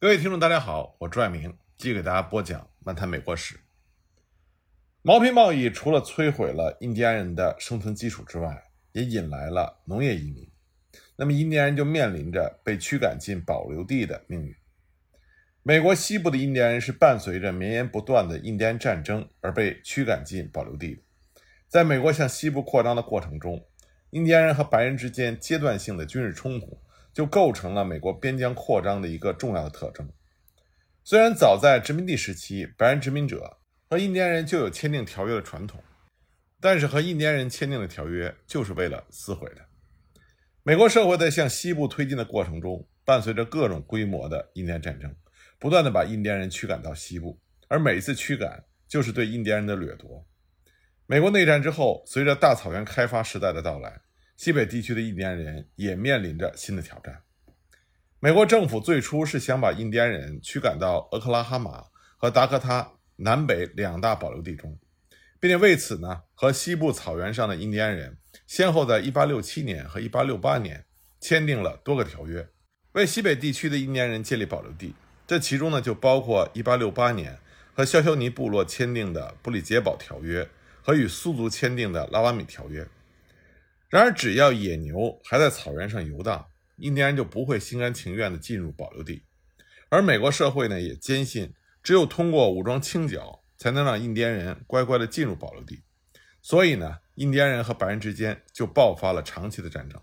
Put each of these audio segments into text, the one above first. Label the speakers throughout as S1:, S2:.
S1: 各位听众，大家好，我朱爱明继续给大家播讲《漫谈美国史》。毛皮贸易除了摧毁了印第安人的生存基础之外，也引来了农业移民。那么，印第安人就面临着被驱赶进保留地的命运。美国西部的印第安人是伴随着绵延不断的印第安战争而被驱赶进保留地的。在美国向西部扩张的过程中，印第安人和白人之间阶段性的军事冲突。就构成了美国边疆扩张的一个重要的特征。虽然早在殖民地时期，白人殖民者和印第安人就有签订条约的传统，但是和印第安人签订的条约就是为了撕毁的。美国社会在向西部推进的过程中，伴随着各种规模的印第安战争，不断的把印第安人驱赶到西部，而每一次驱赶就是对印第安人的掠夺。美国内战之后，随着大草原开发时代的到来。西北地区的印第安人也面临着新的挑战。美国政府最初是想把印第安人驱赶到俄克拉哈马和达科他南北两大保留地中，并且为此呢，和西部草原上的印第安人先后在1867年和1868年签订了多个条约，为西北地区的印第安人建立保留地。这其中呢，就包括1868年和肖肖尼部落签订的布里杰堡条约和与苏族签订的拉瓦米条约。然而，只要野牛还在草原上游荡，印第安人就不会心甘情愿地进入保留地。而美国社会呢，也坚信只有通过武装清剿，才能让印第安人乖乖地进入保留地。所以呢，印第安人和白人之间就爆发了长期的战争。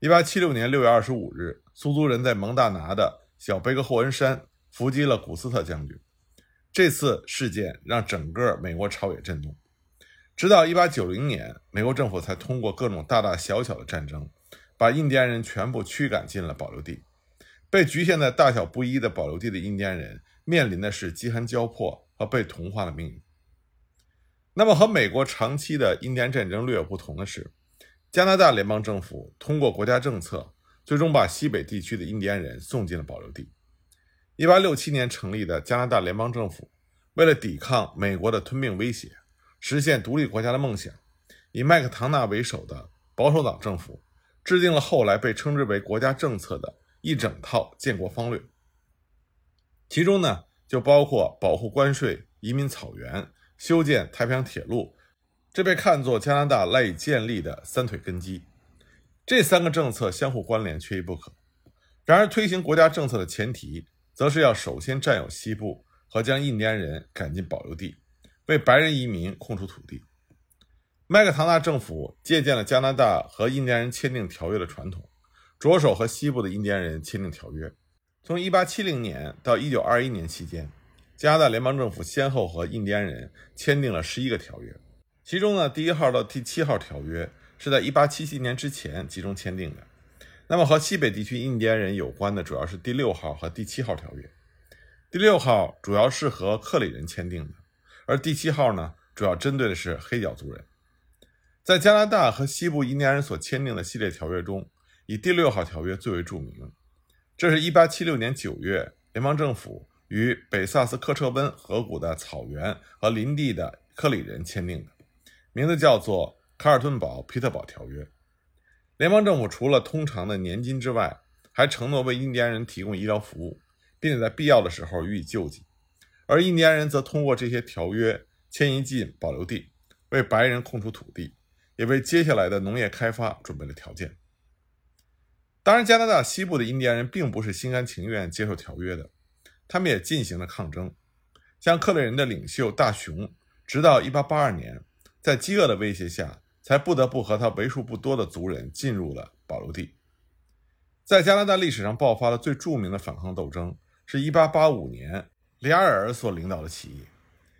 S1: 1876年6月25日，苏族人在蒙大拿的小贝格霍恩山伏击了古斯特将军。这次事件让整个美国朝野震动。直到1890年，美国政府才通过各种大大小小的战争，把印第安人全部驱赶进了保留地。被局限在大小不一的保留地的印第安人，面临的是饥寒交迫和被同化的命运。那么，和美国长期的印第安战争略有不同的是，加拿大联邦政府通过国家政策，最终把西北地区的印第安人送进了保留地。1867年成立的加拿大联邦政府，为了抵抗美国的吞并威胁。实现独立国家的梦想，以麦克唐纳为首的保守党政府制定了后来被称之为国家政策的一整套建国方略。其中呢，就包括保护关税、移民草原、修建太平洋铁路，这被看作加拿大赖以建立的三腿根基。这三个政策相互关联，缺一不可。然而，推行国家政策的前提，则是要首先占有西部和将印第安人赶进保留地。为白人移民空出土地，麦克唐纳政府借鉴了加拿大和印第安人签订条约的传统，着手和西部的印第安人签订条约。从1870年到1921年期间，加拿大联邦政府先后和印第安人签订了11个条约。其中呢，第一号到第七号条约是在1877年之前集中签订的。那么和西北地区印第安人有关的主要是第六号和第七号条约。第六号主要是和克里人签订的。而第七号呢，主要针对的是黑脚族人。在加拿大和西部印第安人所签订的系列条约中，以第六号条约最为著名。这是一八七六年九月，联邦政府与北萨斯科彻温河谷的草原和林地的克里人签订的，名字叫做卡尔顿堡皮特堡条约。联邦政府除了通常的年金之外，还承诺为印第安人提供医疗服务，并且在必要的时候予以救济。而印第安人则通过这些条约迁移进保留地，为白人空出土地，也为接下来的农业开发准备了条件。当然，加拿大西部的印第安人并不是心甘情愿接受条约的，他们也进行了抗争。像克雷人的领袖大熊，直到1882年，在饥饿的威胁下，才不得不和他为数不多的族人进入了保留地。在加拿大历史上爆发的最著名的反抗斗争，是一885年。里埃尔所领导的起义。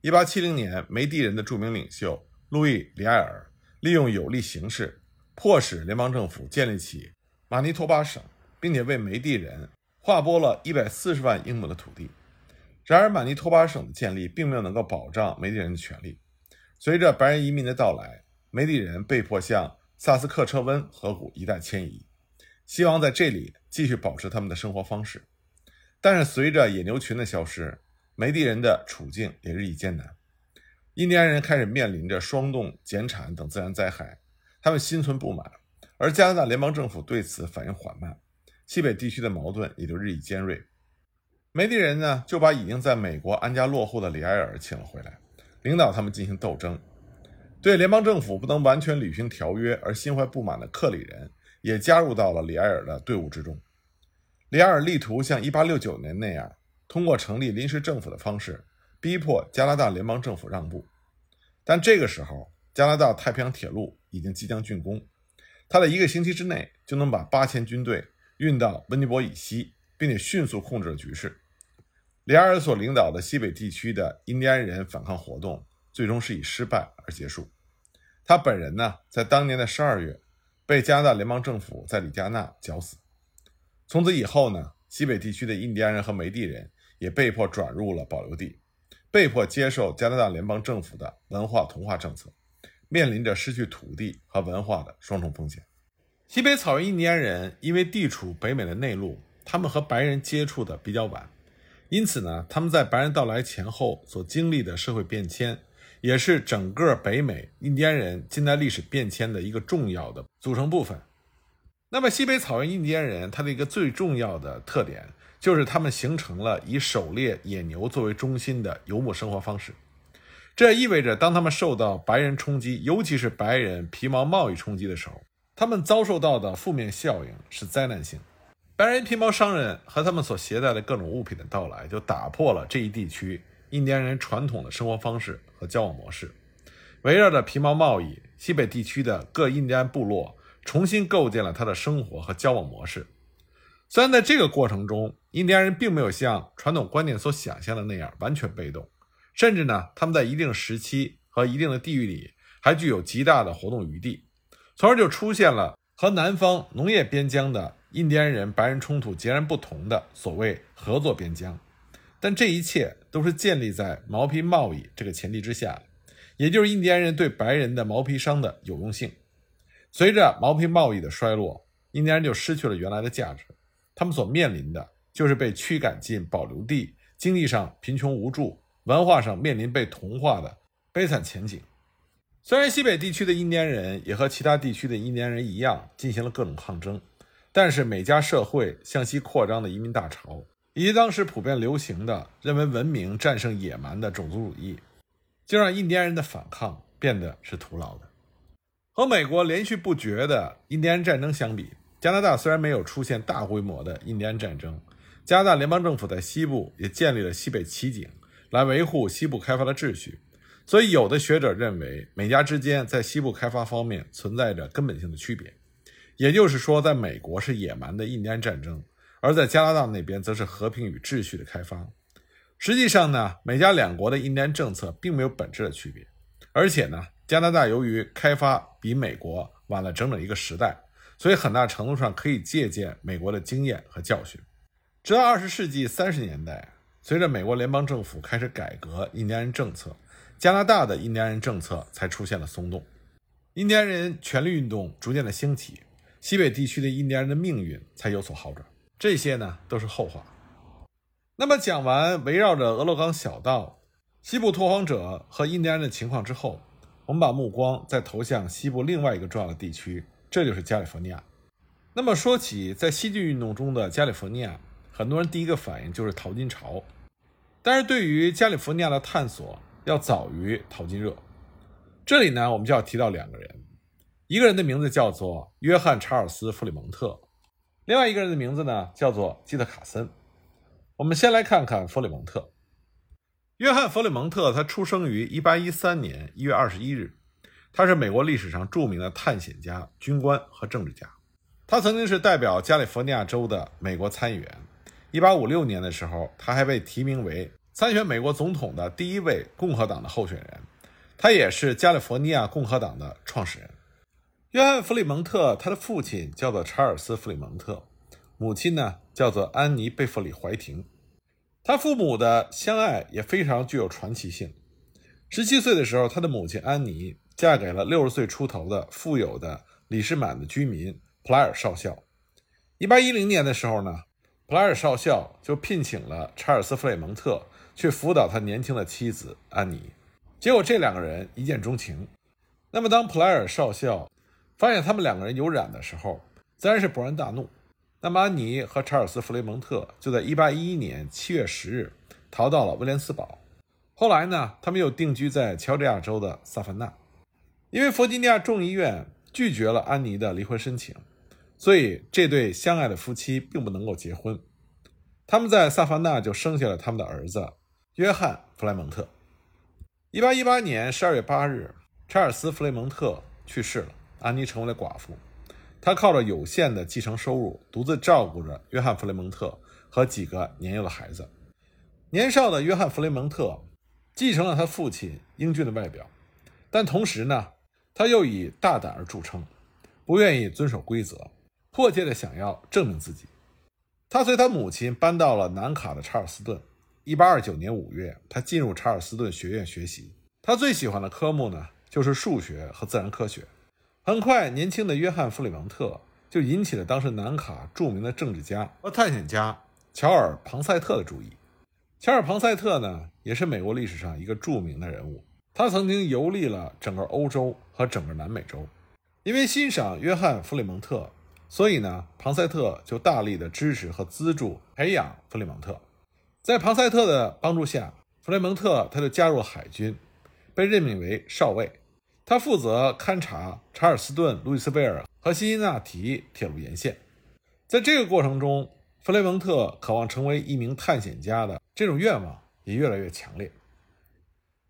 S1: 一八七零年，梅地人的著名领袖路易·里埃尔利用有利形势，迫使联邦政府建立起马尼托巴省，并且为梅地人划拨了一百四十万英亩的土地。然而，马尼托巴省的建立并没有能够保障梅地人的权利。随着白人移民的到来，梅地人被迫向萨斯克彻温河谷一带迁移，希望在这里继续保持他们的生活方式。但是，随着野牛群的消失，梅地人的处境也日益艰难，印第安人开始面临着霜冻、减产等自然灾害，他们心存不满，而加拿大联邦政府对此反应缓慢，西北地区的矛盾也就日益尖锐。梅地人呢就把已经在美国安家落户的里埃尔请了回来，领导他们进行斗争。对联邦政府不能完全履行条约而心怀不满的克里人也加入到了里埃尔的队伍之中。里尔力图像1869年那样，通过成立临时政府的方式，逼迫加拿大联邦政府让步。但这个时候，加拿大太平洋铁路已经即将竣工，他在一个星期之内就能把八千军队运到温尼伯以西，并且迅速控制了局势。里埃尔所领导的西北地区的印第安人反抗活动最终是以失败而结束。他本人呢，在当年的十二月被加拿大联邦政府在里加纳绞死。从此以后呢，西北地区的印第安人和梅地人也被迫转入了保留地。被迫接受加拿大联邦政府的文化同化政策，面临着失去土地和文化的双重风险。西北草原印第安人因为地处北美的内陆，他们和白人接触的比较晚，因此呢，他们在白人到来前后所经历的社会变迁，也是整个北美印第安人近代历史变迁的一个重要的组成部分。那么，西北草原印第安人他的一个最重要的特点。就是他们形成了以狩猎野牛作为中心的游牧生活方式，这意味着当他们受到白人冲击，尤其是白人皮毛贸易冲击的时候，他们遭受到的负面效应是灾难性。白人皮毛商人和他们所携带的各种物品的到来，就打破了这一地区印第安人传统的生活方式和交往模式。围绕着皮毛贸易，西北地区的各印第安部落重新构建了他的生活和交往模式。虽然在这个过程中，印第安人并没有像传统观念所想象的那样完全被动，甚至呢，他们在一定时期和一定的地域里还具有极大的活动余地，从而就出现了和南方农业边疆的印第安人白人冲突截然不同的所谓合作边疆。但这一切都是建立在毛皮贸易这个前提之下，也就是印第安人对白人的毛皮商的有用性。随着毛皮贸易的衰落，印第安人就失去了原来的价值。他们所面临的就是被驱赶进保留地，经济上贫穷无助，文化上面临被同化的悲惨前景。虽然西北地区的印第安人也和其他地区的印第安人一样进行了各种抗争，但是美加社会向西扩张的移民大潮，以及当时普遍流行的认为文明战胜野蛮的种族主义，就让印第安人的反抗变得是徒劳的。和美国连续不绝的印第安战争相比，加拿大虽然没有出现大规模的印第安战争，加拿大联邦政府在西部也建立了西北骑警，来维护西部开发的秩序。所以，有的学者认为，美加之间在西部开发方面存在着根本性的区别。也就是说，在美国是野蛮的印第安战争，而在加拿大那边则是和平与秩序的开发。实际上呢，美加两国的印第安政策并没有本质的区别，而且呢，加拿大由于开发比美国晚了整整一个时代。所以，很大程度上可以借鉴美国的经验和教训。直到二十世纪三十年代，随着美国联邦政府开始改革印第安人政策，加拿大的印第安人政策才出现了松动，印第安人权利运动逐渐的兴起，西北地区的印第安人的命运才有所好转。这些呢，都是后话。那么，讲完围绕着俄勒冈小道、西部拓荒者和印第安人的情况之后，我们把目光再投向西部另外一个重要的地区。这就是加利福尼亚。那么说起在西进运动中的加利福尼亚，很多人第一个反应就是淘金潮。但是对于加利福尼亚的探索要早于淘金热。这里呢，我们就要提到两个人，一个人的名字叫做约翰·查尔斯·弗里蒙特，另外一个人的名字呢叫做基特卡森。我们先来看看弗里蒙特。约翰·弗里蒙特，他出生于1813年1月21日。他是美国历史上著名的探险家、军官和政治家。他曾经是代表加利福尼亚州的美国参议员。1856年的时候，他还被提名为参选美国总统的第一位共和党的候选人。他也是加利福尼亚共和党的创始人。约翰·弗里蒙特，他的父亲叫做查尔斯·弗里蒙特，母亲呢叫做安妮·贝弗里·怀廷。他父母的相爱也非常具有传奇性。十七岁的时候，他的母亲安妮。嫁给了六十岁出头的富有的李士满的居民普莱尔少校。一八一零年的时候呢，普莱尔少校就聘请了查尔斯·弗雷蒙特去辅导他年轻的妻子安妮。结果这两个人一见钟情。那么当普莱尔少校发现他们两个人有染的时候，自然是勃然大怒。那么安妮和查尔斯·弗雷蒙特就在1811年7月10日逃到了威廉斯堡。后来呢，他们又定居在乔治亚州的萨凡纳。因为弗吉尼亚众议院拒绝了安妮的离婚申请，所以这对相爱的夫妻并不能够结婚。他们在萨凡纳就生下了他们的儿子约翰·弗莱蒙特。1818年12月8日，查尔斯·弗雷蒙特去世了，安妮成为了寡妇。他靠着有限的继承收入，独自照顾着约翰·弗雷蒙特和几个年幼的孩子。年少的约翰·弗雷蒙特继承了他父亲英俊的外表，但同时呢。他又以大胆而著称，不愿意遵守规则，迫切地想要证明自己。他随他母亲搬到了南卡的查尔斯顿。1829年5月，他进入查尔斯顿学院学习。他最喜欢的科目呢，就是数学和自然科学。很快，年轻的约翰·弗里蒙特就引起了当时南卡著名的政治家和探险家乔尔·庞塞特的注意。乔尔·庞塞特呢，也是美国历史上一个著名的人物。他曾经游历了整个欧洲和整个南美洲，因为欣赏约翰·弗里蒙特，所以呢，庞塞特就大力的支持和资助培养弗里蒙特。在庞塞特的帮助下，弗雷蒙特他就加入了海军，被任命为少尉。他负责勘察查尔斯顿、路易斯维尔和辛辛那提铁路沿线。在这个过程中，弗雷蒙特渴望成为一名探险家的这种愿望也越来越强烈。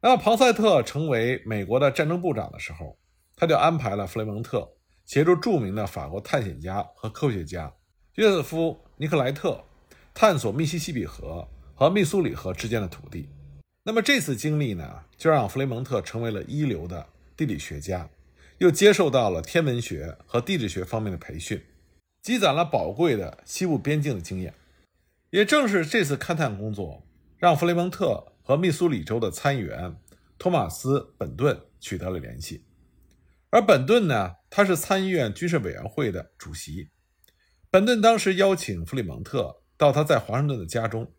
S1: 当庞塞特成为美国的战争部长的时候，他就安排了弗雷蒙特协助著名的法国探险家和科学家约瑟夫·尼克莱特探索密西西比河和密苏里河之间的土地。那么这次经历呢，就让弗雷蒙特成为了一流的地理学家，又接受到了天文学和地质学方面的培训，积攒了宝贵的西部边境的经验。也正是这次勘探工作，让弗雷蒙特。和密苏里州的参议员托马斯·本顿取得了联系，而本顿呢，他是参议院军事委员会的主席。本顿当时邀请弗里蒙特到他在华盛顿的家中，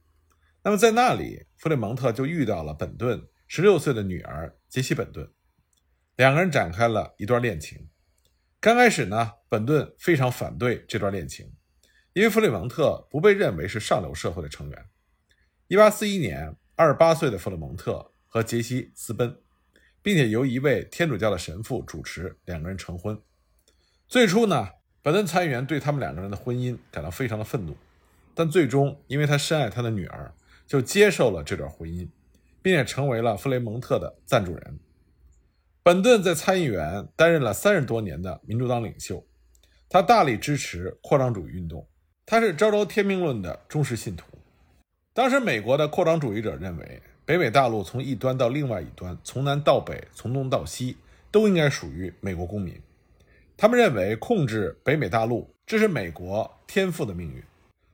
S1: 那么在那里，弗雷蒙特就遇到了本顿十六岁的女儿杰西·本顿，两个人展开了一段恋情。刚开始呢，本顿非常反对这段恋情，因为弗里蒙特不被认为是上流社会的成员。一八四一年。二十八岁的弗勒蒙特和杰西私奔，并且由一位天主教的神父主持，两个人成婚。最初呢，本顿参议员对他们两个人的婚姻感到非常的愤怒，但最终因为他深爱他的女儿，就接受了这段婚姻，并且成为了弗雷蒙特的赞助人。本顿在参议员担任了三十多年的民主党领袖，他大力支持扩张主义运动，他是昭昭天命论的忠实信徒。当时，美国的扩张主义者认为，北美大陆从一端到另外一端，从南到北，从东到西，都应该属于美国公民。他们认为，控制北美大陆，这是美国天赋的命运。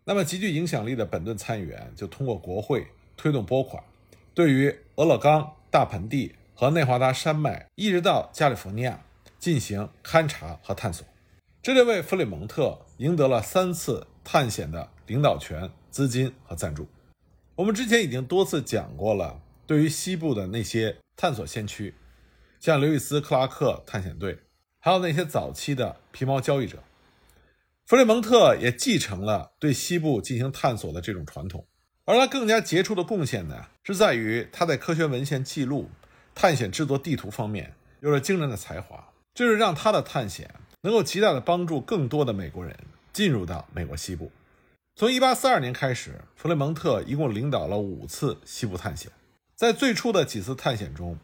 S1: 那么，极具影响力的本顿参议员就通过国会推动拨款，对于俄勒冈、大盆地和内华达山脉，一直到加利福尼亚进行勘察和探索，这就为弗里蒙特赢得了三次探险的领导权、资金和赞助。我们之前已经多次讲过了，对于西部的那些探索先驱，像刘易斯·克拉克探险队，还有那些早期的皮毛交易者，弗雷蒙特也继承了对西部进行探索的这种传统。而他更加杰出的贡献呢，是在于他在科学文献记录、探险制作地图方面有着惊人的才华，这是让他的探险能够极大的帮助更多的美国人进入到美国西部。从1842年开始，弗雷蒙特一共领导了五次西部探险。在最初的几次探险中，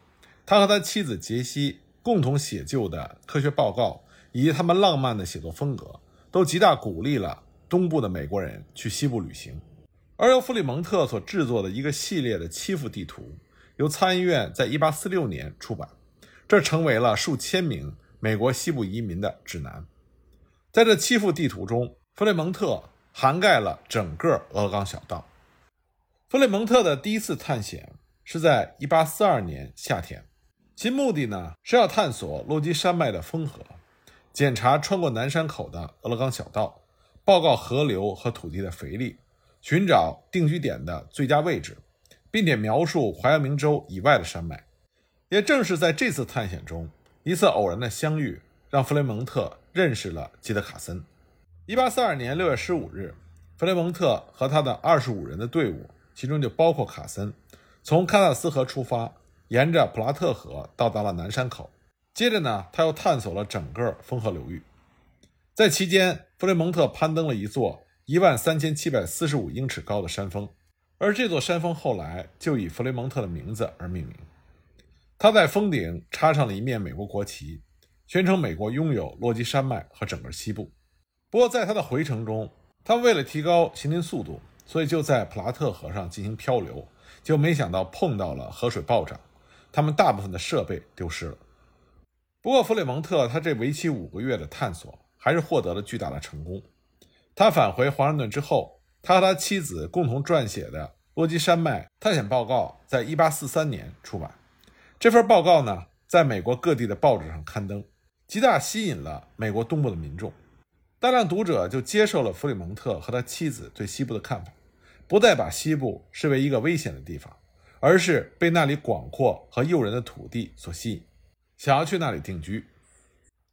S1: 他和他妻子杰西共同写就的科学报告以及他们浪漫的写作风格，都极大鼓励了东部的美国人去西部旅行。而由弗里蒙特所制作的一个系列的七幅地图，由参议院在1846年出版，这成为了数千名美国西部移民的指南。在这七幅地图中，弗雷蒙特。涵盖了整个俄勒冈小道。弗雷蒙特的第一次探险是在1842年夏天，其目的呢是要探索落基山脉的风河，检查穿过南山口的俄勒冈小道，报告河流和土地的肥力，寻找定居点的最佳位置，并且描述怀俄明州以外的山脉。也正是在这次探险中，一次偶然的相遇让弗雷蒙特认识了基德卡森。一八四二年六月十五日，弗雷蒙特和他的二十五人的队伍，其中就包括卡森，从喀纳斯河出发，沿着普拉特河到达了南山口。接着呢，他又探索了整个风河流域。在期间，弗雷蒙特攀登了一座一万三千七百四十五英尺高的山峰，而这座山峰后来就以弗雷蒙特的名字而命名。他在峰顶插上了一面美国国旗，宣称美国拥有落基山脉和整个西部。不过，在他的回程中，他为了提高行进速度，所以就在普拉特河上进行漂流，就没想到碰到了河水暴涨，他们大部分的设备丢失了。不过，弗雷蒙特他这为期五个月的探索还是获得了巨大的成功。他返回华盛顿之后，他和他妻子共同撰写的《落基山脉探险报告》在1843年出版。这份报告呢，在美国各地的报纸上刊登，极大吸引了美国东部的民众。大量读者就接受了弗里蒙特和他妻子对西部的看法，不再把西部视为一个危险的地方，而是被那里广阔和诱人的土地所吸引，想要去那里定居。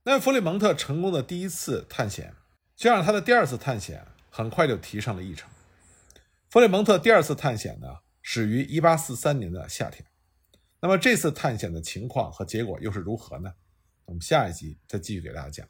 S1: 那弗里蒙特成功的第一次探险，就让他的第二次探险很快就提上了议程。弗雷蒙特第二次探险呢，始于1843年的夏天。那么这次探险的情况和结果又是如何呢？我们下一集再继续给大家讲。